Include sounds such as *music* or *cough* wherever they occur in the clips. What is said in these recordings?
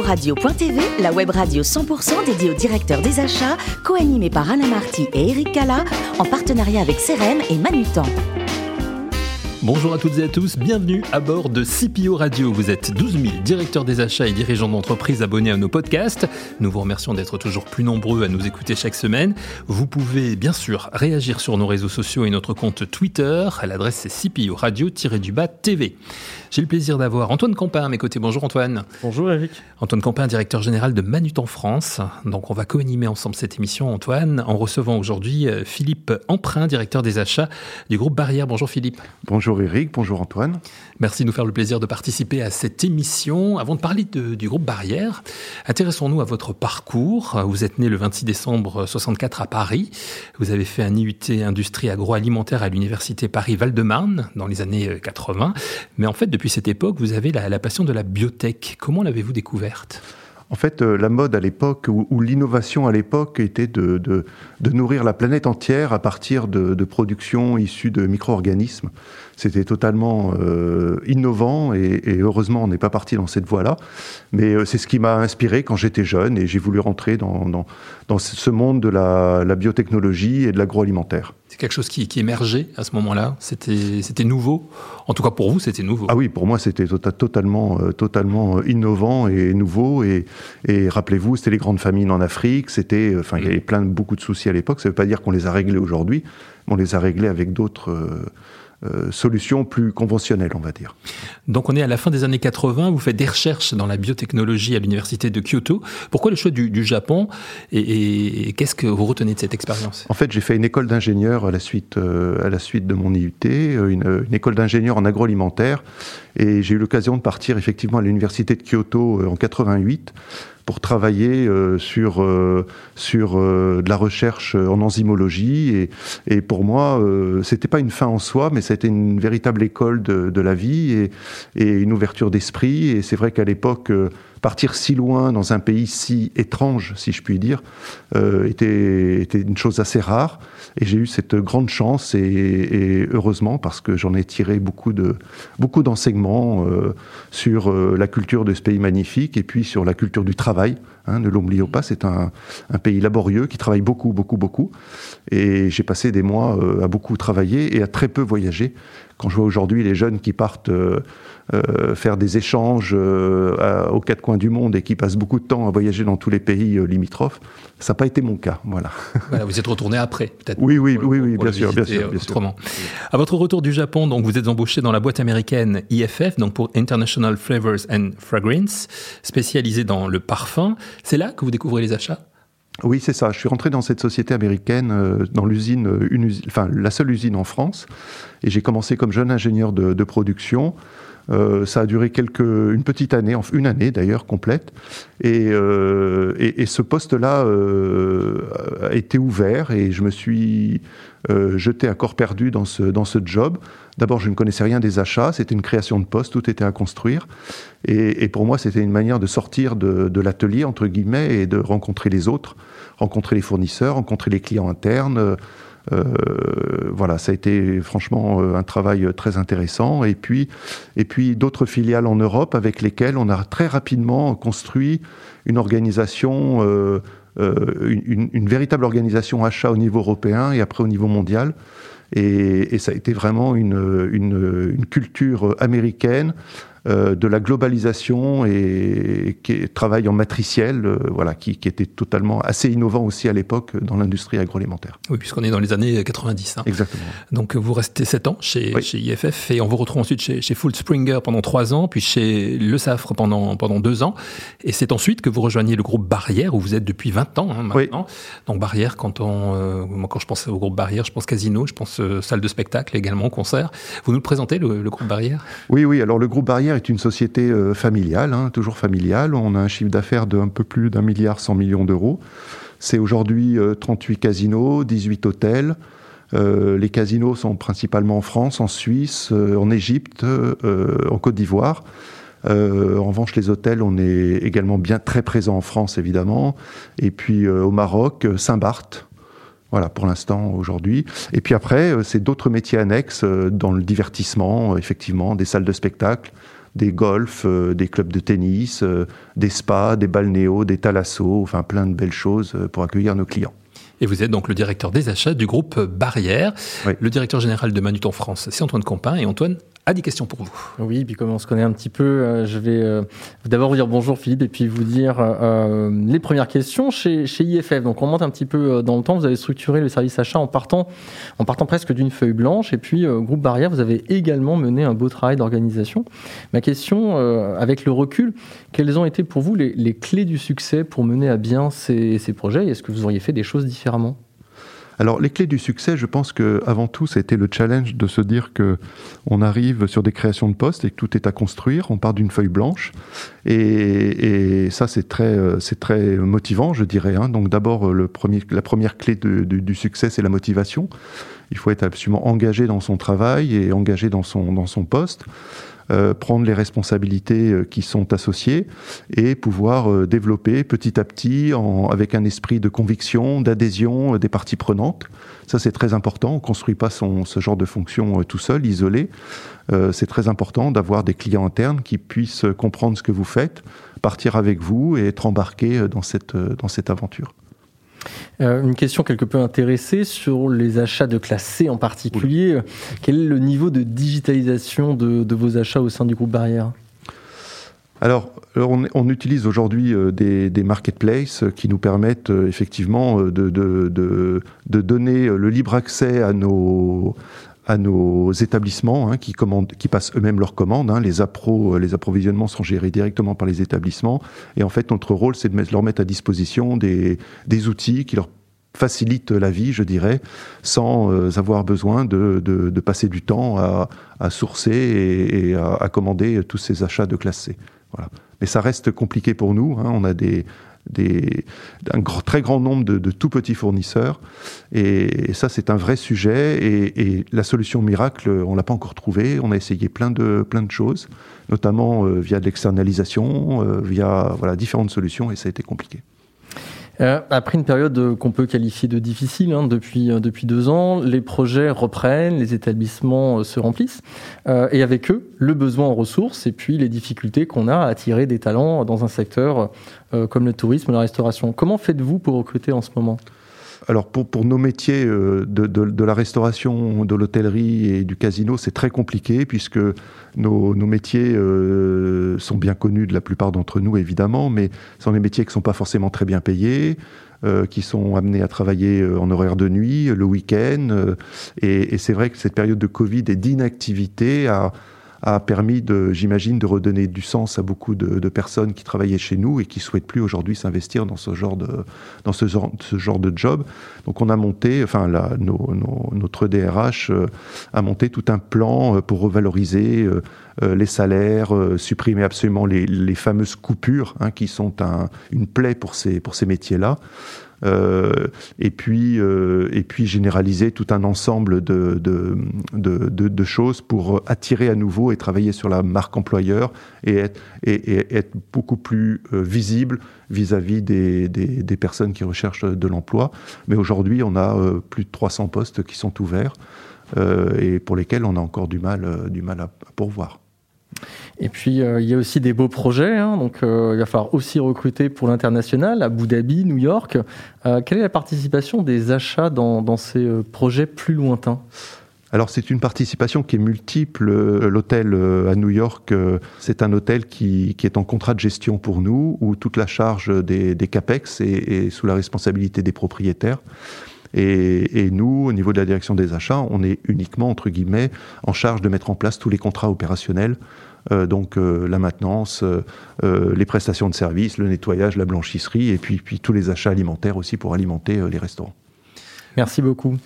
Radio.tv, la web radio 100% dédiée au directeur des achats, co-animée par Alain Marty et Eric Cala, en partenariat avec CRM et Manutan. Bonjour à toutes et à tous, bienvenue à bord de CPO Radio. Vous êtes 12 000 directeurs des achats et dirigeants d'entreprises abonnés à nos podcasts. Nous vous remercions d'être toujours plus nombreux à nous écouter chaque semaine. Vous pouvez bien sûr réagir sur nos réseaux sociaux et notre compte Twitter. À l'adresse c'est CPO Radio-du-bas TV. J'ai le plaisir d'avoir Antoine Campin à mes côtés. Bonjour Antoine. Bonjour Eric. Antoine Campin, directeur général de Manutan France. Donc on va co-animer ensemble cette émission Antoine en recevant aujourd'hui euh, Philippe Emprunt, directeur des achats du groupe Barrière. Bonjour Philippe. Bonjour Eric, bonjour Antoine. Merci de nous faire le plaisir de participer à cette émission. Avant de parler du groupe Barrière, intéressons-nous à votre parcours. Vous êtes né le 26 décembre 64 à Paris. Vous avez fait un IUT industrie agroalimentaire à l'université Paris-Val-de-Marne dans les années 80. Mais en fait, depuis depuis cette époque, vous avez la, passion de la biotech. Comment l'avez-vous découverte? En fait, euh, la mode à l'époque, ou, l'innovation à l'époque, était de, nourrir la planète entière à partir de, productions issues de micro-organismes. C'était totalement euh, innovant et, heureusement, on n'est pas parti dans cette voie-là. Mais euh, c'est ce qui m'a inspiré quand j'étais jeune et j'ai voulu rentrer dans, ce monde de la biotechnologie et de l'agroalimentaire. C'est quelque chose qui, qui, émergeait à ce moment-là C'était nouveau En tout cas pour vous, c'était nouveau Ah oui, pour moi, c'était tota-, totalement, euh, totalement innovant et nouveau. Et, et rappelez-vous, c'était les grandes famines en Afrique. C'était, enfin, il y avait mm. plein de, beaucoup de soucis à l'époque. Ça ne veut pas dire qu'on les a réglés aujourd'hui. On les a réglés avec d'autres euh, solutions plus conventionnelles, on va dire. Donc on est à la fin des années 80, vous faites des recherches dans la biotechnologie à l'université de Kyoto. Pourquoi le choix du, Japon et, qu'est-ce que vous retenez de cette expérience? En fait, j'ai fait une école d'ingénieur à, la suite, euh, à la suite de mon IUT, euh, une, une école d'ingénieur en agroalimentaire, et j'ai eu l'occasion de partir effectivement à l'université de Kyoto en 88 pour travailler euh, sur, euh, sur euh, de la recherche en enzymologie. Et, et pour moi, c'était pas une fin en soi, mais c'était une véritable école de, de la vie et, et une ouverture d'esprit. Et c'est vrai qu'à l'époque, partir si loin dans un pays si étrange, si je puis dire, euh, était, était, une chose assez rare. Et j'ai eu cette grande chance, et, et heureusement, parce que j'en ai tiré beaucoup de beaucoup d'enseignements euh, sur euh, la culture de ce pays magnifique, et puis sur la culture du travail. Hein, ne l'oublions pas, c'est un, un, pays laborieux qui travaille beaucoup, beaucoup, beaucoup. Et j'ai passé des mois euh, à beaucoup travailler et à très peu voyager. Quand je vois aujourd'hui les jeunes qui partent euh, euh, faire des échanges euh, aux quatre coins du monde et qui passent beaucoup de temps à voyager dans tous les pays limitrophes, ça n'a pas été mon cas. *laughs* Voilà. vous êtes retourné après, peut-être. Oui, oui, oui, oui, bien, sûr, bien sûr, autrement. À votre retour du Japon, donc vous êtes embauché dans la boîte américaine IFF, donc pour International Flavors and Fragrance, spécialisée dans le parfum. C'est là que vous découvrez les achats? Oui, c'est ça. Je suis rentré dans cette société américaine, dans l'usine, enfin la seule usine en France, et j'ai commencé comme jeune ingénieur de, de production. Euh, ça a duré quelques, une petite année, une année d'ailleurs complète. Et, euh, et, ce poste-là euh, a été ouvert et je me suis jeté à corps perdu dans ce, dans ce job. D'abord, je ne connaissais rien des achats, c'était une création de poste, tout était à construire. Et, pour moi, c'était une manière de sortir de, l'atelier, entre guillemets, et de rencontrer les autres, rencontrer les fournisseurs, rencontrer les clients internes voilà, ça a été franchement euh, un travail très intéressant. Et puis, et puis d'autres filiales en Europe avec lesquelles on a très rapidement construit une organisation, euh, une, véritable organisation achat au niveau européen et après au niveau mondial. Et, ça a été vraiment une, une culture américaine euh, de la globalisation et, qui travaille en matriciel, euh, voilà, qui, était totalement assez innovant aussi à l'époque dans l'industrie agroalimentaire. Oui, puisqu'on est dans les années 90. Hein. Exactement. Donc vous restez 7 ans chez, chez IFF et on vous retrouve ensuite chez, chez Full Springer pendant 3 ans, puis chez Le Safre pendant, pendant 2 ans. Et c'est ensuite que vous rejoignez le groupe Barrière où vous êtes depuis 20 ans hein, maintenant. Donc Barrière, quand, on, euh, quand je pense au groupe Barrière, je pense casino, je pense salle de spectacle également, concert. Vous nous le présentez, le, le groupe Barrière? Oui, oui. Alors le groupe Barrière est une société euh, familiale, hein, toujours familiale. On a un chiffre d'affaires de un peu plus d'un milliard cent millions d'euros. C'est aujourd'hui 38 euh, casinos, 18 hôtels. Euh, les casinos sont principalement en France, en Suisse, en Égypte, en Côte d'Ivoire. en revanche, les hôtels, on est également bien très présent en France, évidemment. Et puis au Maroc, Saint-Barth, voilà, pour l'instant, aujourd'hui. Et puis après, c'est d'autres métiers annexes dans le divertissement, effectivement, des salles de spectacle, des golfs, des clubs de tennis, des spas, des balnéos, des thalassos, enfin plein de belles choses pour accueillir nos clients. Et vous êtes donc le directeur des achats du groupe Barrière. Le directeur général de Manuton France, c'est Antoine Compin. Et Antoine, a des questions pour vous. Oui, puis comme on se connaît un petit peu, euh, je vais euh, d'abord vous dire bonjour Philippe et puis vous dire euh, les premières questions chez, chez IFF. Donc on monte un petit peu dans le temps, vous avez structuré le service achat en partant, en partant presque d'une feuille blanche et puis groupe Barrière, vous avez également mené un beau travail d'organisation. Ma question, avec le recul, quelles ont été pour vous les, les clés du succès pour mener à bien ces, ces projets? Est-ce que vous auriez fait des choses alors les clés du succès, je pense que avant tout, c'était le challenge de se dire que on arrive sur des créations de postes et que tout est à construire. On part d'une feuille blanche et, ça c'est très euh, c'est très motivant, je dirais. Hein. Donc d'abord le premier, la première clé du succès, c'est la motivation. Il faut être absolument engagé dans son travail et engagé dans son dans son poste. Euh, prendre les responsabilités euh, qui sont associées et pouvoir euh, développer petit à petit avec un esprit de conviction, d'adhésion des parties prenantes. Ça, c'est très important. On ne construit pas ce genre de fonction tout seul, isolé. c'est très important d'avoir des clients internes qui puissent comprendre ce que vous faites, partir avec vous et être embarqués dans cette, dans cette aventure. Euh, une question quelque peu intéressée sur les achats de classe C en particulier. Quel est le niveau de digitalisation de, vos achats au sein du groupe Barrière? Alors, on, utilise aujourd'hui euh, des, marketplaces qui nous permettent euh, effectivement de, de, donner le libre accès à nos, à nos établissements hein, qui, passent eux-mêmes leurs commandes. Hein. Euh, les approvisionnements sont gérés directement par les établissements. Et en fait, notre rôle, c'est de leur mettre à disposition des, outils qui leur facilitent la vie, je dirais, sans euh, avoir besoin de, passer du temps à, sourcer et, à, commander tous ces achats de classe C. Mais ça reste compliqué pour nous. Hein. On a des, des, un très grand nombre de, tout petits fournisseurs. Et, ça, c'est un vrai sujet. Et, la solution miracle, on l'a pas encore trouvée. On a essayé plein de, plein de choses, notamment euh, via de l'externalisation, euh, via voilà, différentes solutions, et ça a été compliqué. Euh, après une période euh, qu'on peut qualifier de difficile hein, depuis, euh, depuis deux ans, les projets reprennent, les établissements se remplissent, et avec eux, le besoin en ressources et puis les difficultés qu'on a à attirer des talents dans un secteur comme le tourisme, la restauration. Comment faites-vous pour recruter en ce moment? Alors pour, pour nos métiers euh, de, de, de la restauration, de l'hôtellerie et du casino, c'est très compliqué puisque nos, nos métiers euh, sont bien connus de la plupart d'entre nous évidemment, mais ce sont des métiers qui ne sont pas forcément très bien payés. Euh, qui sont amenés à travailler euh, en horaire de nuit, le week-end. Euh, et, et c'est vrai que cette période de Covid et d'inactivité a, a permis, de, j'imagine, de redonner du sens à beaucoup de, personnes qui travaillaient chez nous et qui souhaitent plus aujourd'hui s'investir dans ce genre de dans ce genre, de job. Donc on a monté, enfin la, notre DRH euh, a monté tout un plan euh, pour revaloriser euh, les salaires, supprimer absolument les, les fameuses coupures hein, qui sont un, une plaie pour ces pour ces métiers-là. Euh, et puis euh, et puis généraliser tout un ensemble de de, de, de, choses pour attirer à nouveau et travailler sur la marque employeur et être, et, être beaucoup plus euh, visible vis-à-vis des, des, des, personnes qui recherchent de l'emploi. Mais aujourd'hui, on a plus de 300 postes qui sont ouverts et pour lesquels on a encore du mal, du mal à pourvoir. Et puis, euh, il y a aussi des beaux projets. Hein, donc, euh, il va falloir aussi recruter pour l'international, Abu Dhabi, New York. Euh, quelle est la participation des achats dans, ces projets plus lointains? Alors c'est une participation qui est multiple. L'hôtel à New York, c'est un hôtel qui, est en contrat de gestion pour nous, où toute la charge des, CAPEX est, sous la responsabilité des propriétaires. Et, et, nous, au niveau de la direction des achats, on est uniquement, entre guillemets, en charge de mettre en place tous les contrats opérationnels donc euh, la maintenance, euh, les prestations de services, le nettoyage, la blanchisserie, et puis, puis tous les achats alimentaires aussi pour alimenter les restaurants. Merci beaucoup.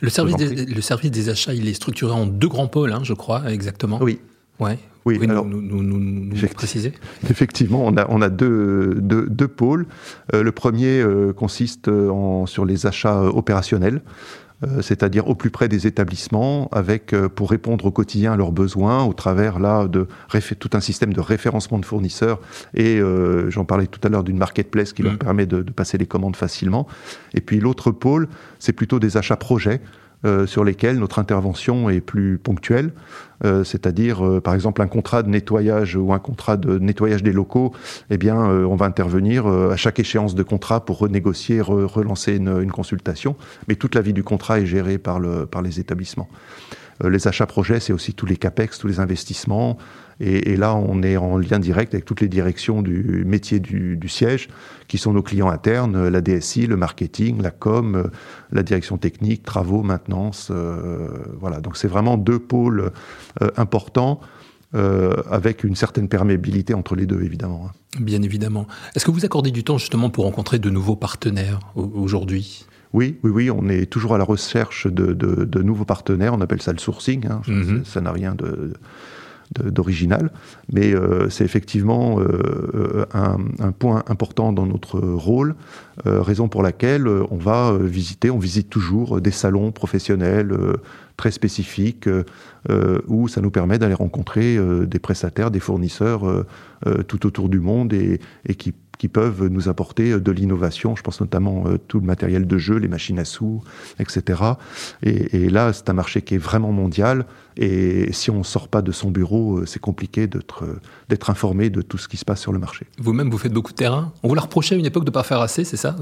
Le service, des, le service des achats, il est structuré en deux grands pôles, hein, je crois, exactement. Oui. Ouais. Oui, alors, nous, nous, nous, nous préciser Effectivement, on a, on a deux, deux, deux pôles. le premier consiste en, sur les achats opérationnels. Euh, c'est-à-dire au plus près des établissements, avec euh, pour répondre au quotidien à leurs besoins, au travers là de tout un système de référencement de fournisseurs. Et euh, j'en parlais tout à l'heure d'une marketplace qui leur mmh. permet de, passer les commandes facilement. Et puis l'autre pôle, c'est plutôt des achats projets. Sur lesquels notre intervention est plus ponctuelle. c'est-à-dire par exemple un contrat de nettoyage ou un contrat de nettoyage des locaux, eh bien on va intervenir à chaque échéance de contrat pour renégocier, relancer une, une, consultation, mais toute la vie du contrat est gérée par, le, par les établissements. Les achats projets, c'est aussi tous les capex, tous les investissements, et, là, on est en lien direct avec toutes les directions du métier du, siège, qui sont nos clients internes, la DSI, le marketing, la com, la direction technique, travaux, maintenance. Euh, voilà, donc c'est vraiment deux pôles euh, importants. Euh, avec une certaine perméabilité entre les deux, évidemment. Hein. Bien évidemment. Est-ce que vous accordez du temps justement pour rencontrer de nouveaux partenaires aujourd'hui? Oui, oui, oui, on est toujours à la recherche de, nouveaux partenaires. On appelle ça le sourcing. Hein. Mm-hmm. Ça n'a rien de, d'original, mais euh, c'est effectivement euh, un, point important dans notre rôle, euh, raison pour laquelle on va visiter, on visite toujours des salons professionnels très spécifiques où ça nous permet d'aller rencontrer des prestataires, des fournisseurs tout autour du monde et, et qui qui peuvent nous apporter euh, de l'innovation. Je pense notamment euh, tout le matériel de jeu, les machines à sous, etc. Et, là, c'est un marché qui est vraiment mondial. Et si on ne sort pas de son bureau, euh, c'est compliqué d'être informé de tout ce qui se passe sur le marché. Vous-même, vous faites beaucoup de terrain. On vous l'a reproché à une époque de ne pas faire assez, c'est ça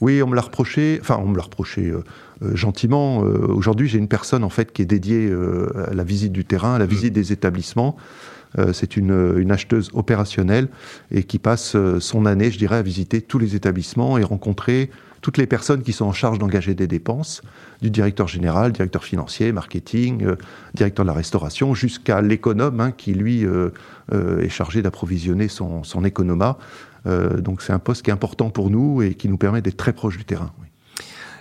Oui, on me l'a reproché. Enfin, on me l'a reproché. gentiment. Aujourd'hui, j'ai une personne en fait qui est dédiée à la visite du terrain, à la visite des établissements. Euh, c'est une, acheteuse opérationnelle et qui passe euh, son année, je dirais, à visiter tous les établissements et rencontrer toutes les personnes qui sont en charge d'engager des dépenses, du directeur général, directeur financier, marketing, euh, directeur de la restauration, jusqu'à l'économe hein, qui, lui, est chargé d'approvisionner son, son économa. donc c'est un poste qui est important pour nous et qui nous permet d'être très proche du terrain.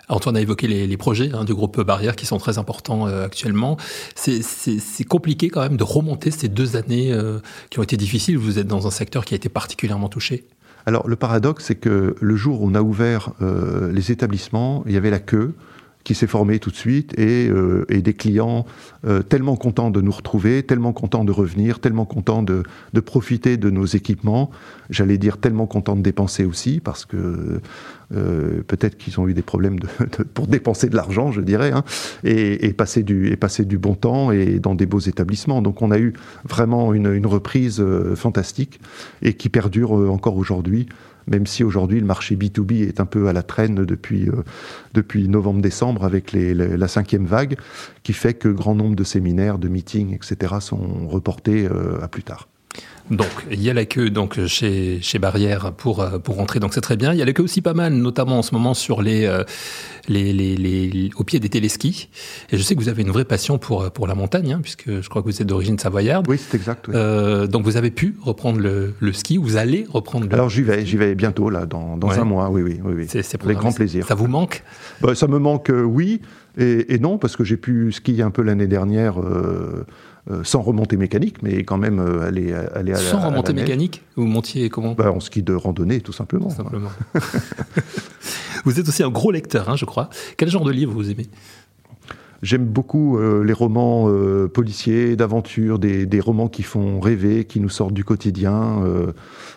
Antoine a évoqué les, projets hein, du groupe Barrière qui sont très importants euh, actuellement. C'est compliqué quand même de remonter ces deux années euh, qui ont été difficiles. Vous êtes dans un secteur qui a été particulièrement touché. Alors le paradoxe, c'est que le jour où on a ouvert euh, les établissements, il y avait la queue qui s'est formée tout de suite et, et des clients tellement contents de nous retrouver, tellement contents de revenir, tellement contents de, de profiter de nos équipements. J'allais dire tellement contents de dépenser aussi parce que euh, peut-être qu'ils ont eu des problèmes de, pour dépenser de l'argent, je dirais, hein, et, passer du, et passer du bon temps et dans des beaux établissements. Donc on a eu vraiment une, reprise euh, fantastique et qui perdure euh, encore aujourd'hui même si aujourd'hui le marché B2B est un peu à la traîne depuis, depuis novembre-décembre avec les, la cinquième vague, qui fait que grand nombre de séminaires, de meetings, etc. sont reportés à plus tard. Donc, il y a la queue donc chez, chez Barrière pour, euh, pour rentrer, donc c'est très bien. Il y a la queue aussi pas mal, notamment en ce moment sur les, euh, les, les, les au pied des téléskis. Et je sais que vous avez une vraie passion pour, pour la montagne, hein, puisque je crois que vous êtes d'origine savoyarde. Oui, c'est exact. Euh, donc, vous avez pu reprendre le, le ski, vous allez reprendre le... Alors, j'y vais, j'y vais bientôt, là, dans, dans un mois, oui, oui. oui, oui. C'est, Avec grand plaisir. Ça vous manque? Bah, Ça me manque, oui, et, et, non, parce que j'ai pu skier un peu l'année dernière... Euh, euh, sans remontée mécanique, mais quand même euh, aller, aller à Sans remontée mécanique Vous montiez comment bah, En ski de randonnée, tout simplement. *laughs* vous êtes aussi un gros lecteur, hein, je crois. Quel genre de livre vous aimez J'aime beaucoup euh, les romans policiers, d'aventure, des, des, romans qui font rêver, qui nous sortent du quotidien.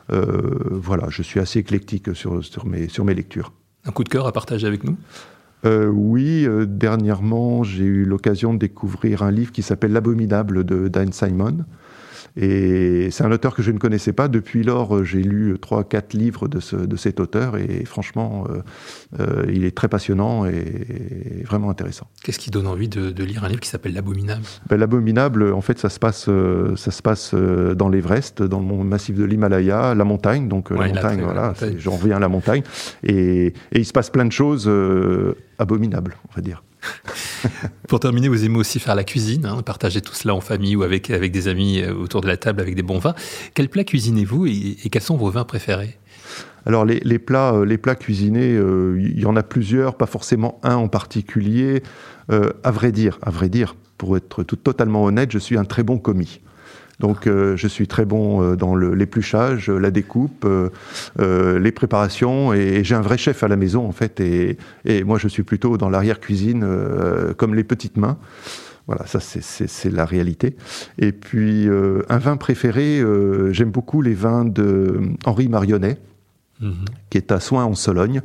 voilà, je suis assez éclectique sur, sur, mes, sur mes lectures. Un coup de cœur à partager avec nous euh, oui, euh, dernièrement, j'ai eu l'occasion de découvrir un livre qui s'appelle L'abominable de Dan Simon. Et c'est un auteur que je ne connaissais pas. Depuis lors, j'ai lu trois, quatre livres de, ce, de, cet auteur et franchement, euh, il est très passionnant et, vraiment intéressant. Qu'est-ce qui donne envie de, lire un livre qui s'appelle L'Abominable? Ben, L'Abominable, en fait, ça se passe, ça se passe dans l'Everest, dans le massif de l'Himalaya, la montagne. Donc la montagne, voilà, j'en reviens à la montagne. Et, et, il se passe plein de choses abominable, on va dire. *laughs* *laughs* Pour terminer, vous aimez aussi faire la cuisine, hein, partager tout cela en famille ou avec, avec des amis euh, autour de la table avec des bons vins. Quels plats cuisinez-vous et, quels sont vos vins préférés? Alors les, plats, euh, les plats cuisinés, euh, il y en a plusieurs, pas forcément un en particulier. à vrai dire, à vrai dire, pour être tout, totalement honnête, je suis un très bon commis. Donc euh, je suis très bon euh, dans l'épluchage, la découpe, euh, les préparations, et, j'ai un vrai chef à la maison en fait, et, moi je suis plutôt dans l'arrière-cuisine comme les petites mains. Voilà, ça c'est la réalité. Et puis un vin préféré, j'aime beaucoup les vins de Henri Marionnet. Qui est à Soins en Sologne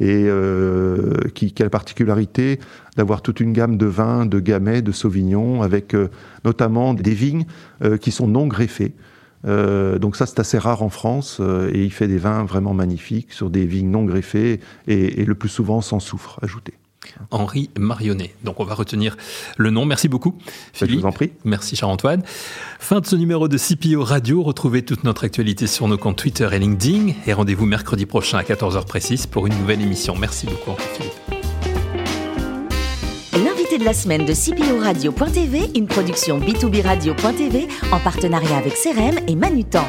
et euh, qui, a la particularité d'avoir toute une gamme de vins, de gamay, de sauvignon, avec euh, notamment des vignes euh, qui sont non greffées. donc ça c'est assez rare en France et il fait des vins vraiment magnifiques sur des vignes non greffées et le plus souvent sans soufre ajouté. Henri Marionnet. Donc on va retenir le nom. Merci beaucoup. Philippe. Je vous en prie. Merci Charles-Antoine. Fin de ce numéro de CPO Radio. Retrouvez toute notre actualité sur nos comptes Twitter et LinkedIn. Et rendez-vous mercredi prochain à 14h précise pour une nouvelle émission. Merci beaucoup Philippe. L'invité de la semaine de CPO Radio.tv, une production B2B Radio.tv en partenariat avec CRM et Manutan.